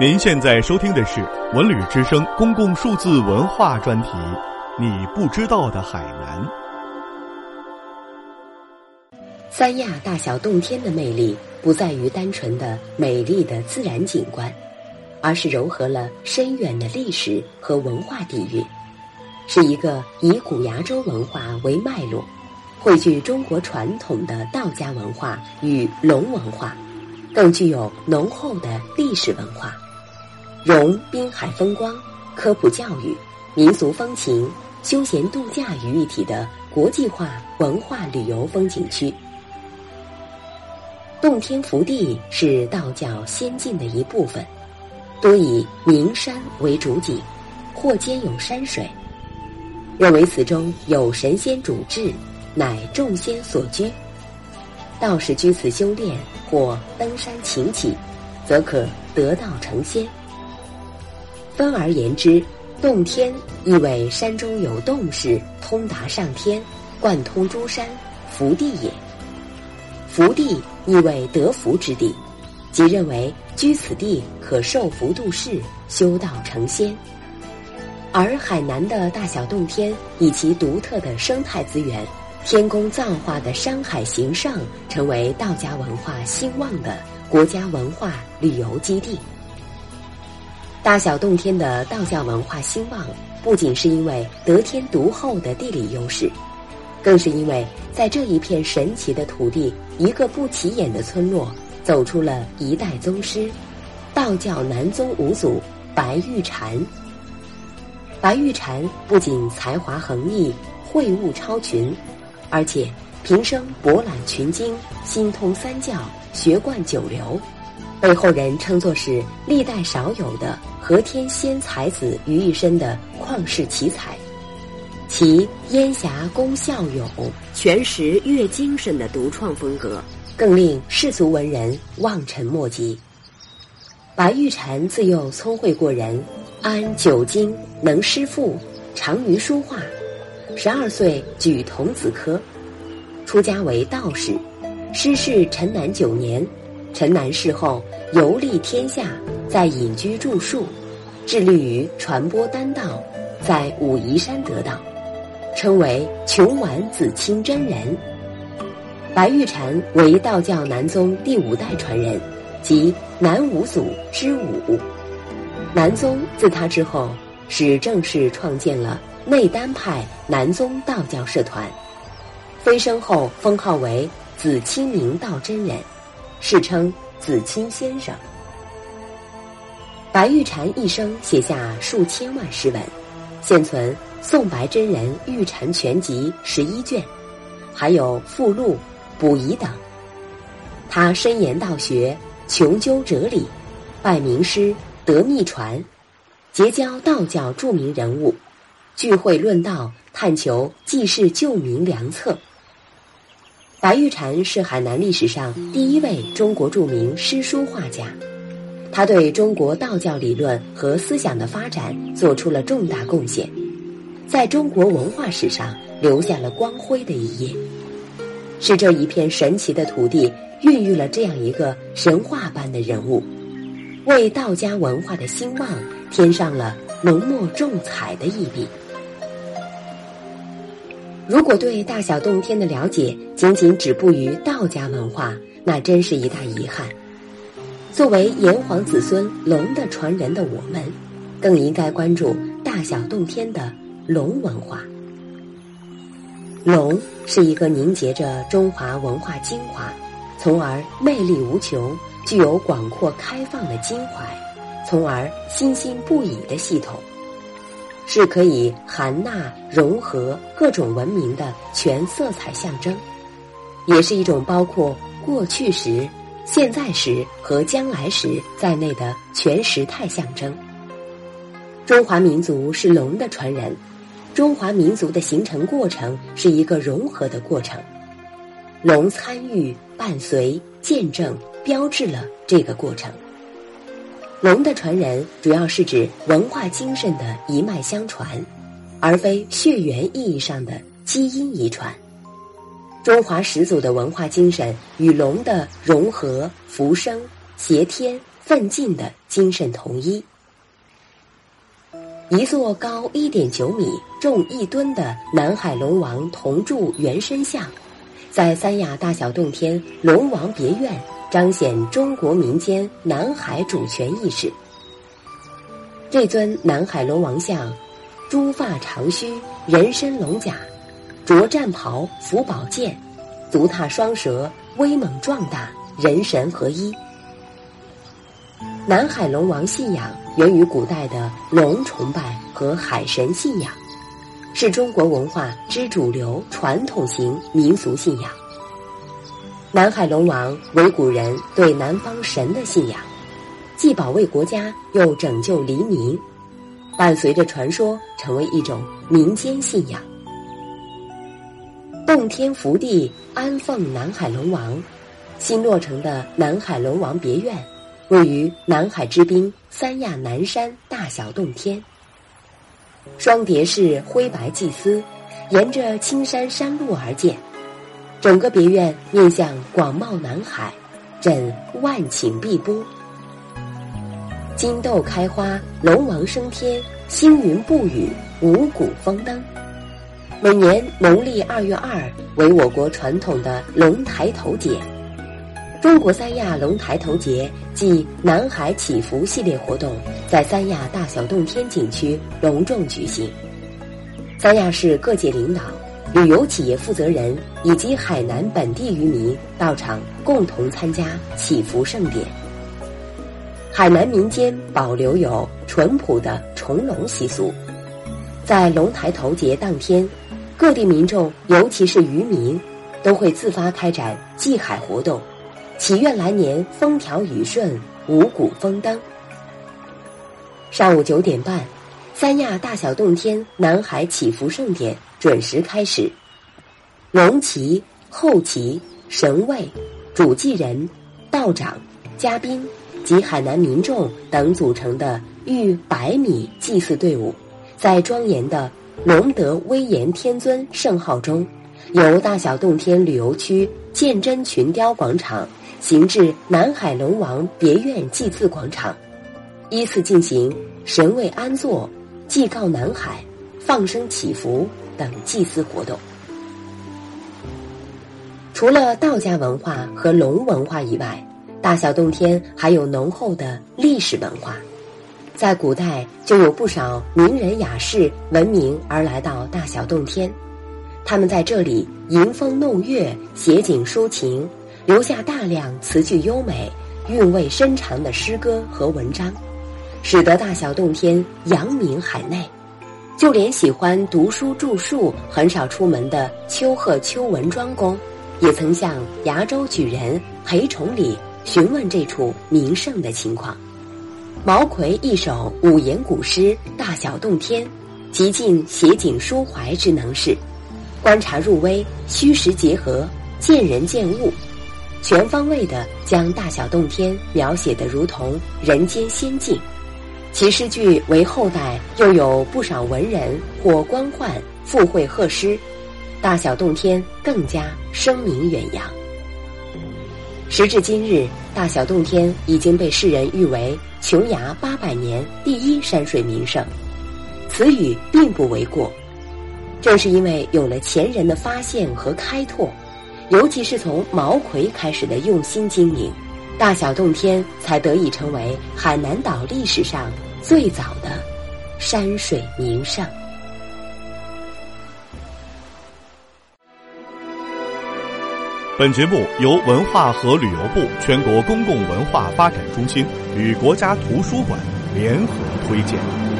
您现在收听的是文旅之声公共数字文化专题，《你不知道的海南》。三亚大小洞天的魅力不在于单纯的美丽的自然景观，而是糅合了深远的历史和文化底蕴，是一个以古崖州文化为脉络，汇聚中国传统的道家文化与龙文化，更具有浓厚的历史文化。融滨海风光、科普教育、民俗风情、休闲度假于一体的国际化文化旅游风景区。洞天福地是道教仙境的一部分，多以名山为主景，或兼有山水。认为此中有神仙主治，乃众仙所居。道士居此修炼或登山请起，则可得道成仙。分而言之，洞天意为山中有洞室，通达上天，贯通诸山，福地也。福地意为得福之地，即认为居此地可受福度世，修道成仙。而海南的大小洞天，以其独特的生态资源、天工造化的山海形胜，成为道家文化兴旺的国家文化旅游基地。大小洞天的道教文化兴旺，不仅是因为得天独厚的地理优势，更是因为在这一片神奇的土地，一个不起眼的村落走出了一代宗师——道教南宗五祖白玉禅。白玉禅不仅才华横溢、慧悟超群，而且平生博览群经、心通三教、学贯九流，被后人称作是历代少有的。和天仙才子于一身的旷世奇才，其烟霞功效勇、全识越精神的独创风格，更令世俗文人望尘莫及。白玉蝉自幼聪慧过人，安九经，能诗赋，长于书画。十二岁举童子科，出家为道士。师事陈南九年，陈南事后游历天下。在隐居著述，致力于传播丹道，在武夷山得道，称为琼丸子清真人。白玉禅为道教南宗第五代传人，即南五祖之五。南宗自他之后，始正式创建了内丹派南宗道教社团，飞升后封号为紫清明道真人，世称紫清先生。白玉禅一生写下数千万诗文，现存《宋白真人玉禅全集》十一卷，还有附录、补遗等。他深研道学，穷究哲理，拜名师，得秘传，结交道教著名人物，聚会论道，探求济世救民良策。白玉禅是海南历史上第一位中国著名诗书画家。他对中国道教理论和思想的发展做出了重大贡献，在中国文化史上留下了光辉的一页。是这一片神奇的土地孕育了这样一个神话般的人物，为道家文化的兴旺添上了浓墨重彩的一笔。如果对大小洞天的了解仅仅止步于道家文化，那真是一大遗憾。作为炎黄子孙龙的传人的我们，更应该关注大小洞天的龙文化。龙是一个凝结着中华文化精华，从而魅力无穷、具有广阔开放的襟怀，从而新兴不已的系统，是可以含纳融合各种文明的全色彩象征，也是一种包括过去时。现在时和将来时在内的全时态象征。中华民族是龙的传人，中华民族的形成过程是一个融合的过程。龙参与、伴随、见证、标志了这个过程。龙的传人主要是指文化精神的一脉相传，而非血缘意义上的基因遗传。中华始祖的文化精神与龙的融合、浮生、协天、奋进的精神统一。一座高一点九米、重一吨的南海龙王铜铸原身像，在三亚大小洞天龙王别院彰显中国民间南海主权意识。这尊南海龙王像，珠发长须，人身龙甲，着战袍，扶宝剑，足踏双蛇，威猛壮大，人神合一。南海龙王信仰源于古代的龙崇拜和海神信仰，是中国文化之主流传统型民俗信仰。南海龙王为古人对南方神的信仰，既保卫国家又拯救黎民，伴随着传说成为一种民间信仰。洞天福地安奉南海龙王，新落成的南海龙王别院。位于南海之滨三亚南山大小洞天，双叠式灰白祭司，沿着青山山路而建，整个别院面向广袤南海，枕万顷碧波。金豆开花，龙王升天，星云布雨，五谷丰登。每年农历二月二为我国传统的龙抬头节。中国三亚龙抬头节暨南海祈福系列活动在三亚大小洞天景区隆重举行。三亚市各界领导、旅游企业负责人以及海南本地渔民到场共同参加祈福盛典。海南民间保留有淳朴的重龙习俗，在龙抬头节当天，各地民众尤其是渔民都会自发开展祭海活动。祈愿来年风调雨顺、五谷丰登。上午九点半，三亚大小洞天南海祈福盛典准时开始。龙旗、后旗、神位、主祭人、道长、嘉宾及海南民众等组成的逾百米祭祀队伍，在庄严的“龙德威严天尊”圣号中，由大小洞天旅游区鉴真群雕广场。行至南海龙王别院祭祀广场，依次进行神位安坐、祭告南海、放生祈福等祭祀活动。除了道家文化和龙文化以外，大小洞天还有浓厚的历史文化。在古代就有不少名人雅士闻名而来到大小洞天，他们在这里吟风弄月、写景抒情。留下大量词句优美、韵味深长的诗歌和文章，使得大小洞天扬名海内。就连喜欢读书著述、很少出门的丘贺丘文庄公，也曾向崖州举人裴崇礼询问这处名胜的情况。毛奎一首五言古诗《大小洞天》，极尽写景抒怀之能事，观察入微，虚实结合，见人见物。全方位的将大小洞天描写的如同人间仙境，其诗句为后代又有不少文人或官宦附会贺诗，大小洞天更加声名远扬。时至今日，大小洞天已经被世人誉为琼崖八百年第一山水名胜，此语并不为过。正是因为有了前人的发现和开拓。尤其是从毛奎开始的用心经营，大小洞天才得以成为海南岛历史上最早的山水名胜。本节目由文化和旅游部全国公共文化发展中心与国家图书馆联合推荐。